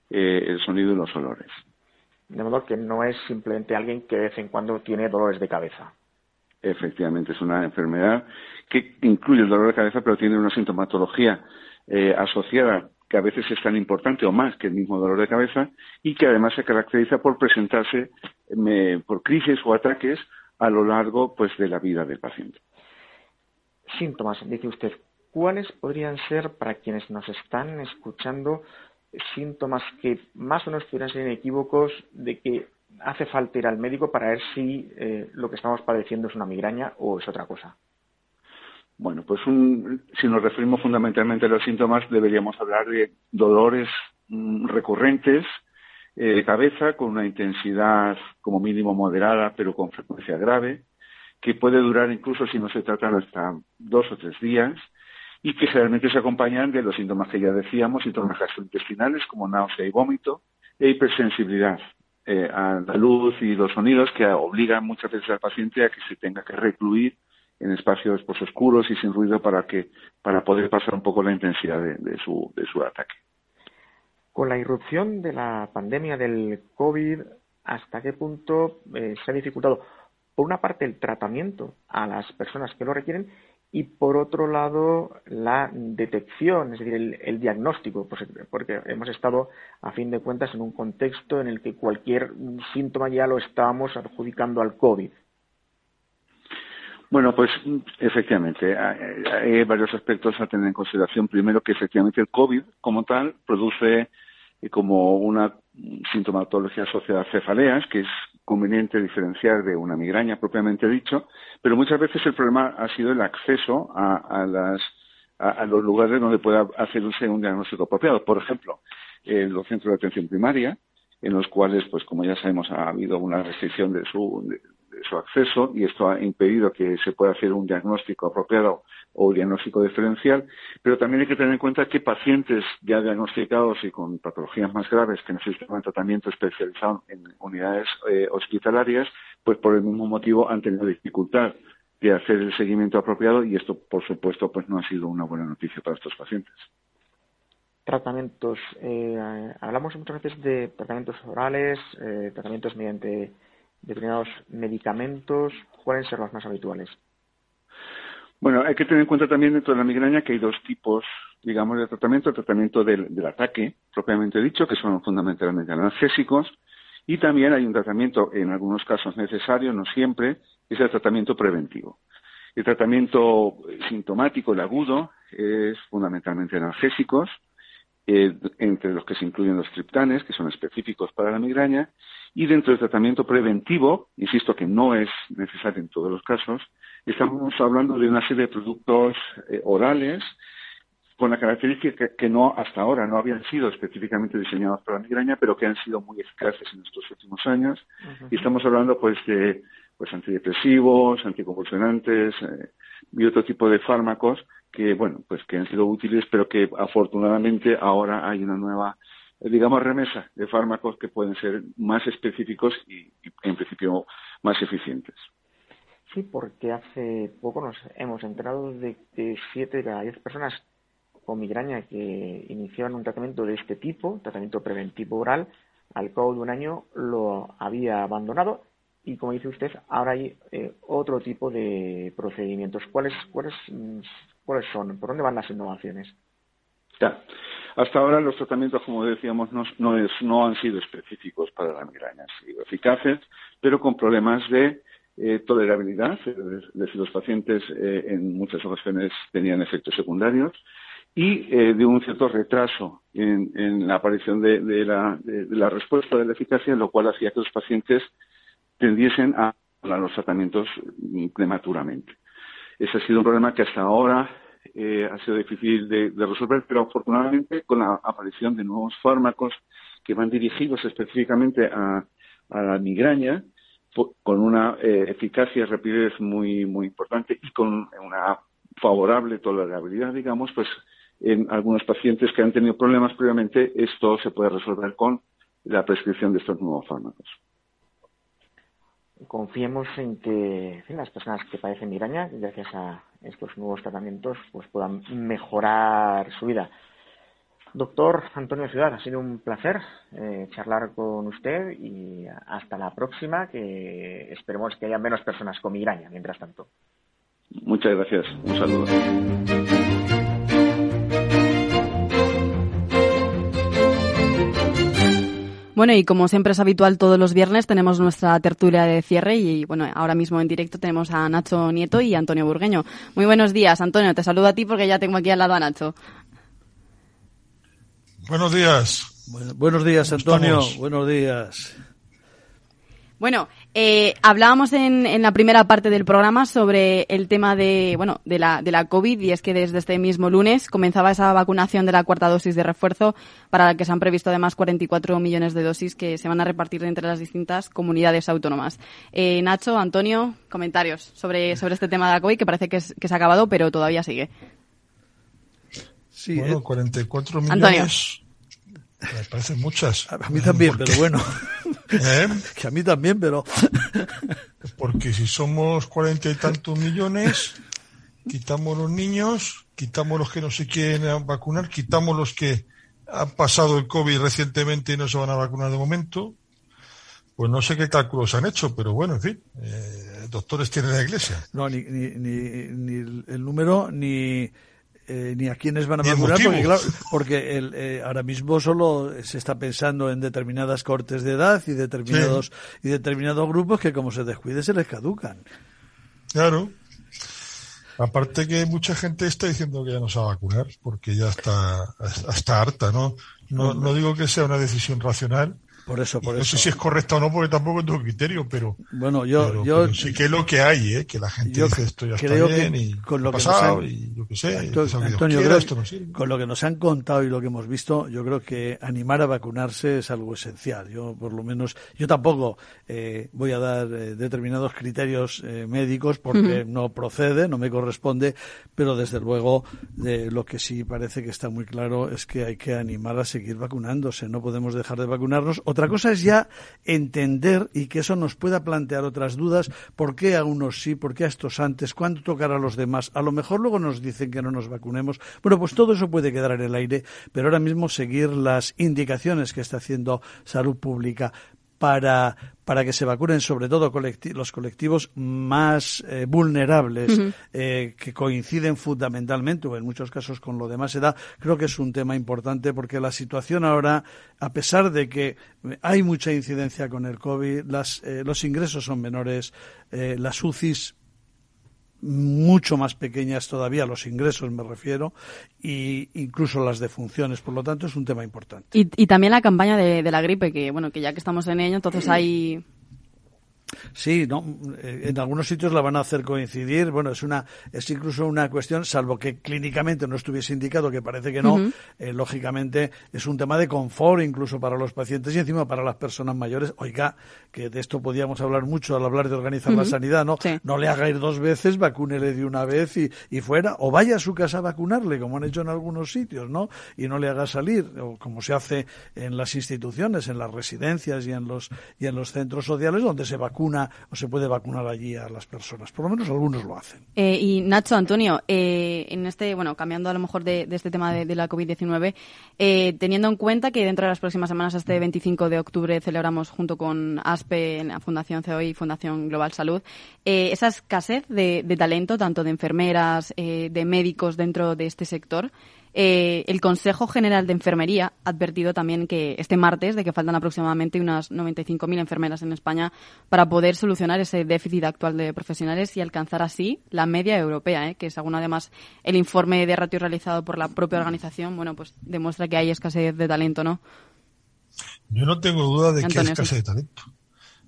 el sonido y los olores. De modo que no es simplemente alguien que de vez en cuando tiene dolores de cabeza. Efectivamente, es una enfermedad que incluye el dolor de cabeza, pero tiene una sintomatología asociada que a veces es tan importante o más que el mismo dolor de cabeza y que además se caracteriza por presentarse por crisis o ataques a lo largo pues de la vida del paciente. Síntomas, dice usted, ¿cuáles podrían ser para quienes nos están escuchando síntomas que más o menos pudieran ser inequívocos de que hace falta ir al médico para ver si eh, lo que estamos padeciendo es una migraña o es otra cosa? Bueno, pues si nos referimos fundamentalmente a los síntomas, deberíamos hablar de dolores mm, recurrentes eh, de cabeza con una intensidad como mínimo moderada, pero con frecuencia grave, que puede durar incluso si no se trata hasta dos o tres días y que generalmente se acompañan de los síntomas que ya decíamos, síntomas gastrointestinales como náusea y vómito e hipersensibilidad eh, a la luz y los sonidos que obligan muchas veces al paciente a que se tenga que recluir en espacios pues, oscuros y sin ruido para que para poder pasar un poco la intensidad de, su, de su ataque. Con la irrupción de la pandemia del COVID, ¿hasta qué punto eh, se ha dificultado por una parte el tratamiento a las personas que lo requieren y por otro lado la detección, es decir, el, diagnóstico, pues, porque hemos estado a fin de cuentas en un contexto en el que cualquier síntoma ya lo estábamos adjudicando al COVID. Bueno, pues efectivamente, hay varios aspectos a tener en consideración. Primero, que efectivamente el COVID como tal produce eh, como una sintomatología asociada a cefaleas, que es conveniente diferenciar de una migraña propiamente dicho, pero muchas veces el problema ha sido el acceso a, las, a, los lugares donde pueda hacerse un diagnóstico apropiado. Por ejemplo, en los centros de atención primaria, en los cuales, pues como ya sabemos, ha habido una restricción de su, su acceso y esto ha impedido que se pueda hacer un diagnóstico apropiado o diagnóstico diferencial, pero también hay que tener en cuenta que pacientes ya diagnosticados y con patologías más graves que necesitan tratamiento especializado en unidades eh, hospitalarias, pues por el mismo motivo han tenido dificultad de hacer el seguimiento apropiado y esto, por supuesto, pues no ha sido una buena noticia para estos pacientes. Tratamientos. Eh, hablamos muchas veces de tratamientos orales, eh, tratamientos mediante determinados medicamentos. ¿Cuáles son los más habituales? Bueno, hay que tener en cuenta también dentro de la migraña que hay dos tipos, digamos, de tratamiento. El tratamiento del, ataque, propiamente dicho, que son fundamentalmente analgésicos, y también hay un tratamiento, en algunos casos necesario, no siempre, es el tratamiento preventivo. El tratamiento sintomático, el agudo, es fundamentalmente analgésicos, eh, entre los que se incluyen los triptanes, que son específicos para la migraña, y dentro del tratamiento preventivo, insisto que no es necesario en todos los casos, estamos hablando de una serie de productos eh, orales con la característica que, no hasta ahora no habían sido específicamente diseñados para la migraña, pero que han sido muy eficaces en estos últimos años. Y estamos hablando pues de pues antidepresivos, anticonvulsionantes eh, y otro tipo de fármacos que bueno pues que han sido útiles, pero que afortunadamente ahora hay una nueva digamos remesa de fármacos que pueden ser más específicos y, en principio más eficientes. Sí, porque hace poco nos hemos enterado de que siete de cada diez personas con migraña que iniciaban un tratamiento de este tipo, tratamiento preventivo oral, al cabo de un año lo había abandonado y, como dice usted, ahora hay eh, otro tipo de procedimientos. ¿Cuáles, cuáles, ¿Cuáles son? ¿Por dónde van las innovaciones? Ya. Hasta ahora los tratamientos, como decíamos, no, han sido específicos para la migraña. Han sido eficaces, pero con problemas de eh, tolerabilidad. Es decir, los pacientes eh, en muchas ocasiones tenían efectos secundarios y eh, de un cierto retraso en, la aparición de, la, respuesta de la eficacia, lo cual hacía que los pacientes tendiesen a, los tratamientos prematuramente. Ese ha sido un problema que hasta ahora eh, ha sido difícil de, resolver, pero afortunadamente con la aparición de nuevos fármacos que van dirigidos específicamente a, la migraña, con una eh, eficacia y rapidez muy, muy importante y con una favorable tolerabilidad, digamos, pues en algunos pacientes que han tenido problemas previamente, esto se puede resolver con la prescripción de estos nuevos fármacos. Confiemos en que las personas que padecen migraña, gracias a estos nuevos tratamientos, pues puedan mejorar su vida. Doctor Antonio Ciudad, ha sido un placer eh, charlar con usted y hasta la próxima, que esperemos que haya menos personas con migraña mientras tanto. Muchas gracias. Un saludo. Bueno, y como siempre es habitual todos los viernes tenemos nuestra tertulia de cierre y bueno, ahora mismo en directo tenemos a Nacho Nieto y Antonio Burgueño. Muy buenos días, Antonio, te saludo a ti porque ya tengo aquí al lado a Nacho. Buenos días. buenos días, Antonio. Buenos días. Bueno, eh, hablábamos en, en, la primera parte del programa sobre el tema de, bueno, de la, de la COVID y es que desde este mismo lunes comenzaba esa vacunación de la cuarta dosis de refuerzo para la que se han previsto además 44 millones de dosis que se van a repartir entre las distintas comunidades autónomas. Eh, Nacho, Antonio, comentarios sobre, sobre este tema de la COVID que parece que, que se ha acabado pero todavía sigue. Sí, bueno, 44 eh, millones. Me parecen muchas. A mí también, pero bueno. ¿Eh? Que a mí también, pero. Porque si somos cuarenta y tantos millones, quitamos los niños, quitamos los que no se quieren vacunar, quitamos los que han pasado el COVID recientemente y no se van a vacunar de momento. Pues no sé qué cálculos han hecho, pero bueno, en fin, eh, doctores tienen la iglesia. No, ni, ni, ni el número, ni eh, ni a quiénes van a vacunar, porque, claro, porque el, eh, ahora mismo solo se está pensando en determinadas cortes de edad y determinados y determinados grupos que como se descuide se les caducan. Claro. Aparte que mucha gente está diciendo que ya no se va a vacunar porque ya está, está harta, ¿no? No, no digo que sea una decisión racional, por eso, por no sé si es correcta o no, porque tampoco tengo criterio, pero. Bueno, yo. yo sí que es lo que hay, ¿eh? Que la gente dice esto ya está bien y con lo que pasado, y lo que sé. Antonio, con lo que nos han contado y lo que hemos visto, yo creo que animar a vacunarse es algo esencial. Yo, por lo menos, yo tampoco eh, voy a dar eh, determinados criterios eh, médicos porque no procede, no me corresponde, pero desde luego lo que sí parece que está muy claro es que hay que animar a seguir vacunándose. No podemos dejar de vacunarnos. Otra cosa es ya entender y que eso nos pueda plantear otras dudas. ¿Por qué a unos sí? ¿Por qué a estos antes? ¿Cuándo tocar a los demás? A lo mejor luego nos dicen que no nos vacunemos. Bueno, pues todo eso puede quedar en el aire, pero ahora mismo seguir las indicaciones que está haciendo Salud Pública para, para que se vacunen sobre todo los colectivos más eh, vulnerables eh, que coinciden fundamentalmente o en muchos casos con lo de más edad, creo que es un tema importante porque la situación ahora, a pesar de que hay mucha incidencia con el COVID, las, eh, los ingresos son menores, las UCIs mucho más pequeñas todavía los ingresos me refiero y incluso las defunciones. Por lo tanto es un tema importante. Y, y también la campaña de, de, la gripe que bueno que ya que estamos en ello entonces hay Sí, no, eh, en algunos sitios la van a hacer coincidir. Bueno, es una, es incluso una cuestión, salvo que clínicamente no estuviese indicado, que parece que no. Eh, lógicamente es un tema de confort incluso para los pacientes y encima para las personas mayores. Oiga, que de esto podíamos hablar mucho al hablar de organizar la sanidad, ¿no? No le haga ir dos veces, vacúnele de una vez y, y fuera, o vaya a su casa a vacunarle, como han hecho en algunos sitios, ¿no? Y no le haga salir, o como se hace en las instituciones, en las residencias y en los y en los centros sociales donde se vacuna o se puede vacunar allí a las personas. Por lo menos algunos lo hacen. Eh, y Nacho, Antonio, eh, en este, bueno, cambiando a lo mejor de, este tema de, la COVID-19, eh, teniendo en cuenta que dentro de las próximas semanas, este 25 de octubre, celebramos junto con ASPE, la Fundación COI y Fundación Global Salud, esa escasez de, de, talento, tanto de enfermeras, de médicos dentro de este sector, eh, el Consejo General de Enfermería ha advertido también que este martes de que faltan aproximadamente unas 95.000 enfermeras en España para poder solucionar ese déficit actual de profesionales y alcanzar así la media europea, ¿eh? que según además el informe de ratio realizado por la propia organización, bueno, pues demuestra que hay escasez de talento, ¿no? Yo no tengo duda de que hay escasez de talento.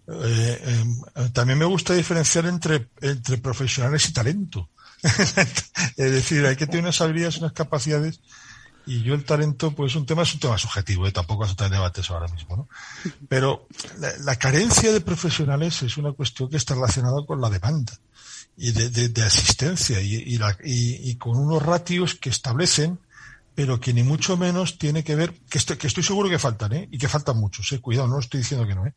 Eh, em, también me gusta diferenciar entre, entre profesionales y talento. es decir, hay que tener unas habilidades, unas capacidades y yo el talento, pues un tema es un tema subjetivo, ¿eh? tampoco es un debate eso ahora mismo, ¿no? Pero la, carencia de profesionales es una cuestión que está relacionada con la demanda y de, asistencia y, y, con unos ratios que establecen, pero que ni mucho menos tiene que ver, que estoy, que estoy seguro que faltan, ¿eh? Y que faltan muchos, ¿eh? Cuidado, no estoy diciendo que no, ¿eh?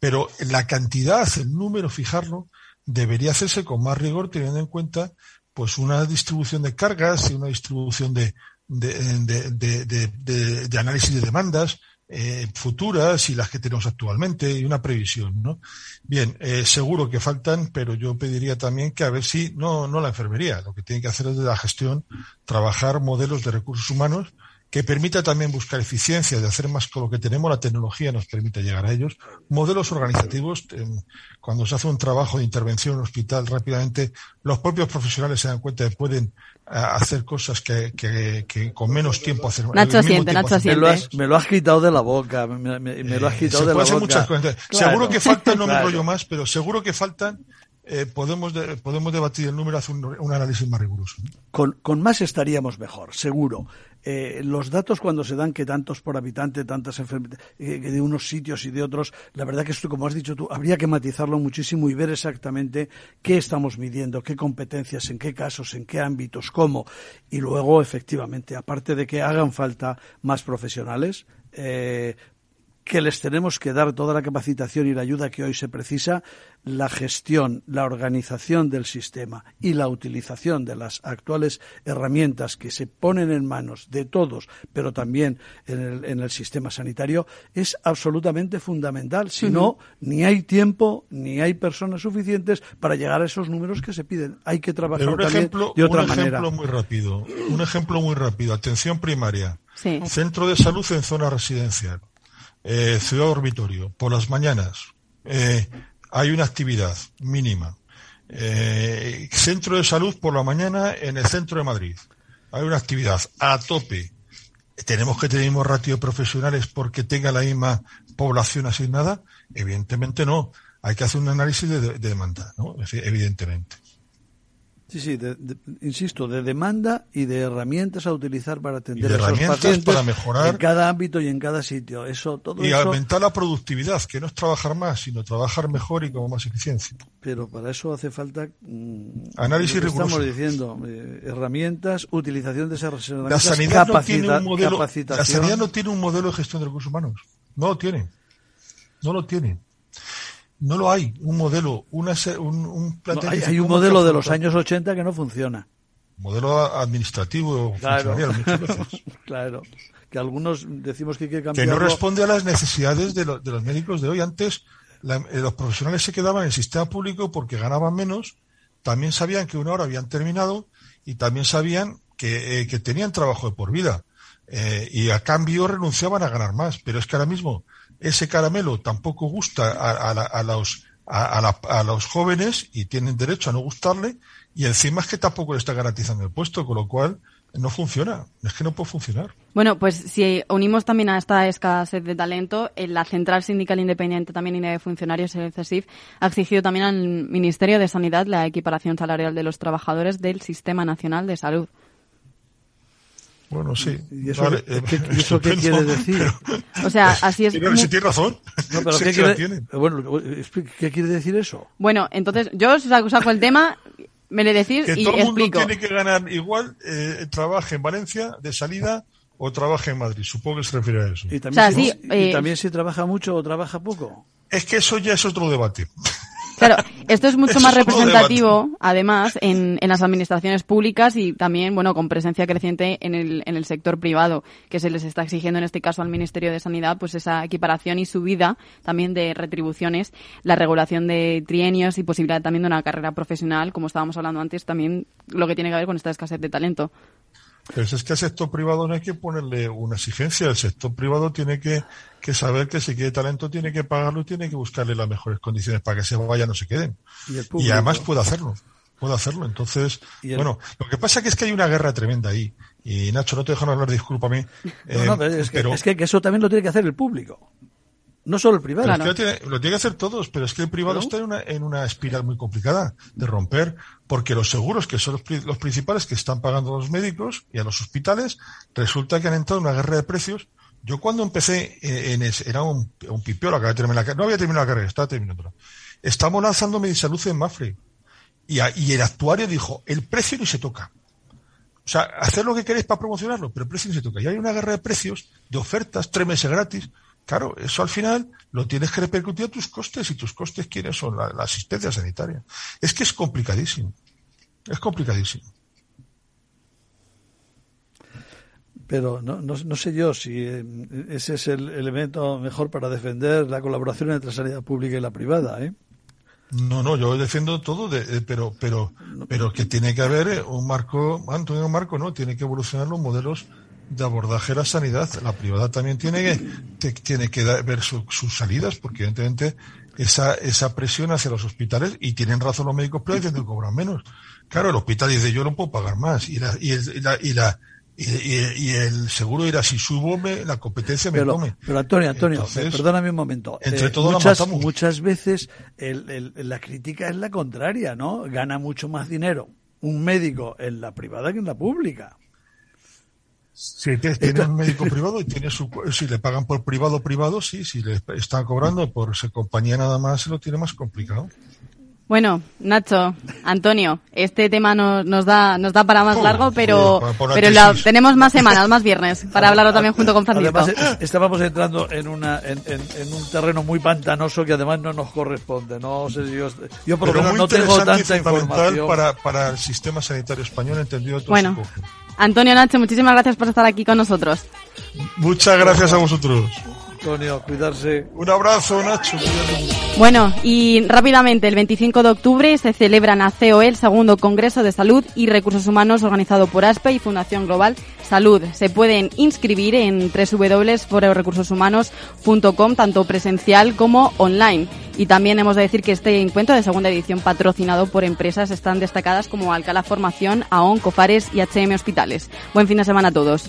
Pero la cantidad, el número, fijarlo, debería hacerse con más rigor teniendo en cuenta pues una distribución de cargas y una distribución de, de, análisis de demandas eh, futuras y las que tenemos actualmente y una previsión, ¿no? Bien, eh, seguro que faltan, pero yo pediría también que a ver si, no, no la enfermería, lo que tiene que hacer es de la gestión, trabajar modelos de recursos humanos que permita también buscar eficiencia, de hacer más con lo que tenemos, la tecnología nos permite llegar a ellos. Modelos organizativos, cuando se hace un trabajo de intervención en un hospital rápidamente, los propios profesionales se dan cuenta de que pueden eh, hacer cosas que, que, con menos tiempo hacer. Nacho siente, Nacho Me lo, has, me lo, has, quitado de la boca, me, lo has eh, quitado de la boca. Muchas cosas. seguro que faltan, no me rollo más, pero seguro que faltan eh, podemos, podemos debatir el número, hacer un, análisis más riguroso. Con, con, más estaríamos mejor, seguro. Eh, los datos cuando se dan que tantos por habitante, tantas enfermedades, eh, de unos sitios y de otros, la verdad que esto, como has dicho tú, habría que matizarlo muchísimo y ver exactamente qué estamos midiendo, qué competencias, en qué casos, en qué ámbitos, cómo. Y luego, efectivamente, aparte de que hagan falta más profesionales, eh, que les tenemos que dar toda la capacitación y la ayuda que hoy se precisa, la gestión, la organización del sistema y la utilización de las actuales herramientas que se ponen en manos de todos, pero también en el, sistema sanitario, es absolutamente fundamental. Si no, ni hay tiempo ni hay personas suficientes para llegar a esos números que se piden. Hay que trabajar un también ejemplo, de otra un ejemplo muy rápido. Un ejemplo muy rápido. Atención primaria. Centro de salud en zona residencial eh, Ciudad Orbitorio, por las mañanas, eh, hay una actividad mínima. Eh, centro de salud por la mañana en el centro de Madrid. Hay una actividad a tope. ¿Tenemos que tener el ratio de profesionales porque tenga la misma población asignada? Evidentemente no. Hay que hacer un análisis de, demanda, ¿no? Evidentemente. Sí, sí, insisto, de demanda y de herramientas a utilizar para atender a esos pacientes para mejorar en cada ámbito y en cada sitio. Eso, todo y aumentar la productividad, que no es trabajar más, sino trabajar mejor y con más eficiencia. Pero para eso hace falta mm, análisis riguroso. Estamos diciendo eh, herramientas, utilización de esas herramientas, la sanidad no tiene un modelo, La sanidad no tiene un modelo de gestión de recursos humanos. No lo tiene. No lo tiene. No lo hay, un modelo, una, un, un hay, un modelo de los años 80 que no funciona. Modelo administrativo claro. muchas veces. claro. que algunos decimos que hay que cambiar. Que no responde a las necesidades de, de los médicos de hoy. Antes eh, los profesionales se quedaban en el sistema público porque ganaban menos, también sabían que una hora habían terminado y también sabían que, eh, que tenían trabajo de por vida. Eh, y a cambio renunciaban a ganar más. Pero es que ahora mismo ese caramelo tampoco gusta a, a, a los, a, los jóvenes y tienen derecho a no gustarle y encima es que tampoco le está garantizando el puesto, con lo cual no funciona, es que no puede funcionar. Bueno, pues si unimos también a esta escasez de talento, la Central Sindical Independiente también y de Funcionarios, el CESIF, ha exigido también al Ministerio de Sanidad la equiparación salarial de los trabajadores del Sistema Nacional de Salud. Bueno, sí. ¿Y eso, ¿qué, quiere decir? o sea, así es. si tiene razón. No, pero ¿qué, quiere, bueno, ¿qué quiere decir eso? Bueno, entonces yo os saco el tema, me le decís que y todo el mundo tiene que ganar igual, eh, trabaje en Valencia de salida o trabaje en Madrid. Supongo que se refiere a eso. ¿Y también, si, ¿y también si trabaja mucho o trabaja poco? Es que eso ya es otro debate. Claro, esto es mucho más representativo, además, en, en, las administraciones públicas y también, bueno, con presencia creciente en el, en el sector privado, que se les está exigiendo en este caso al Ministerio de Sanidad, pues esa equiparación y subida también de retribuciones, la regulación de trienios y posibilidad también de una carrera profesional, como estábamos hablando antes, también lo que tiene que ver con esta escasez de talento. Pero es que al sector privado no hay que ponerle una exigencia. El sector privado tiene que, que, saber que si quiere talento tiene que pagarlo y tiene que buscarle las mejores condiciones para que se vayan o se queden. Y, además puede hacerlo. Puede hacerlo. Entonces, bueno, lo que pasa es que hay una guerra tremenda ahí. Y Nacho, no te dejan hablar, discúlpame. No, eh, es, que, es que eso también lo tiene que hacer el público. No solo el privado. lo, tiene, lo, tiene, que hacer todos, pero es que el privado está en una, en una espiral muy complicada de romper, porque los seguros, que son los, los, principales que están pagando a los médicos y a los hospitales, resulta que han entrado en una guerra de precios. Yo cuando empecé eh, en, ese, era un, un pipiolo, acabé de terminar la carrera, no había terminado la carrera, estaba terminando. Estamos lanzando Medisalud en Mafre. Y, y el actuario dijo, el precio ni se toca. O sea, hacer lo que queréis para promocionarlo, pero el precio ni se toca. Y hay una guerra de precios, de ofertas, tres meses gratis. Claro, eso al final lo tienes que repercutir a tus costes y tus costes quiénes son la, asistencia sanitaria. Es que es complicadísimo. Es complicadísimo. Pero no, no, no, sé yo si eh, ese es el elemento mejor para defender la colaboración entre la sanidad pública y la privada, ¿eh? No, no, yo defiendo todo, de, pero, pero, pero que tiene que haber un marco, Antonio, un marco, ¿no? Tiene que evolucionar los modelos de abordaje a la sanidad. La privada también tiene que, tiene que ver sus salidas, porque evidentemente esa, esa presión hacia los hospitales, y tienen razón los médicos privados diciendo que cobran menos. Claro, el hospital dice yo no puedo pagar más, y la, y, la, y la y, el seguro dirá si subo la competencia me pero, come. Pero Antonio, Antonio, perdóname un momento. Entre eh, todos muchas, muchas veces el, la crítica es la contraria, ¿no? Gana mucho más dinero un médico en la privada que en la pública. Si tiene un médico privado y tiene su, si le pagan por privado privado, sí, si le están cobrando por ser compañía nada más, se lo tiene más complicado. Bueno, Nacho, Antonio, este tema nos da nos da para más largo, pero pero tenemos más semanas, más viernes para hablarlo también junto con Francisco. Además, estábamos entrando en una en, en, un terreno muy pantanoso que además no nos corresponde. No sé yo, yo por lo menos no tengo tanta información para para el sistema sanitario español entendido. Bueno. Antonio Nacho, muchísimas gracias por estar aquí con nosotros. Muchas gracias a vosotros. Antonio, cuidarse. Un abrazo, Nacho. Bueno, y rápidamente, el 25 de octubre se celebra en ACOE el segundo Congreso de Salud y Recursos Humanos organizado por ASPE y Fundación Global Salud. Se pueden inscribir en www.forerecursos.humanos.com, tanto presencial como online. Y también hemos de decir que este encuentro de segunda edición patrocinado por empresas están destacadas como Alcalá Formación, AON, Cofares y HM Hospitales. Buen fin de semana a todos.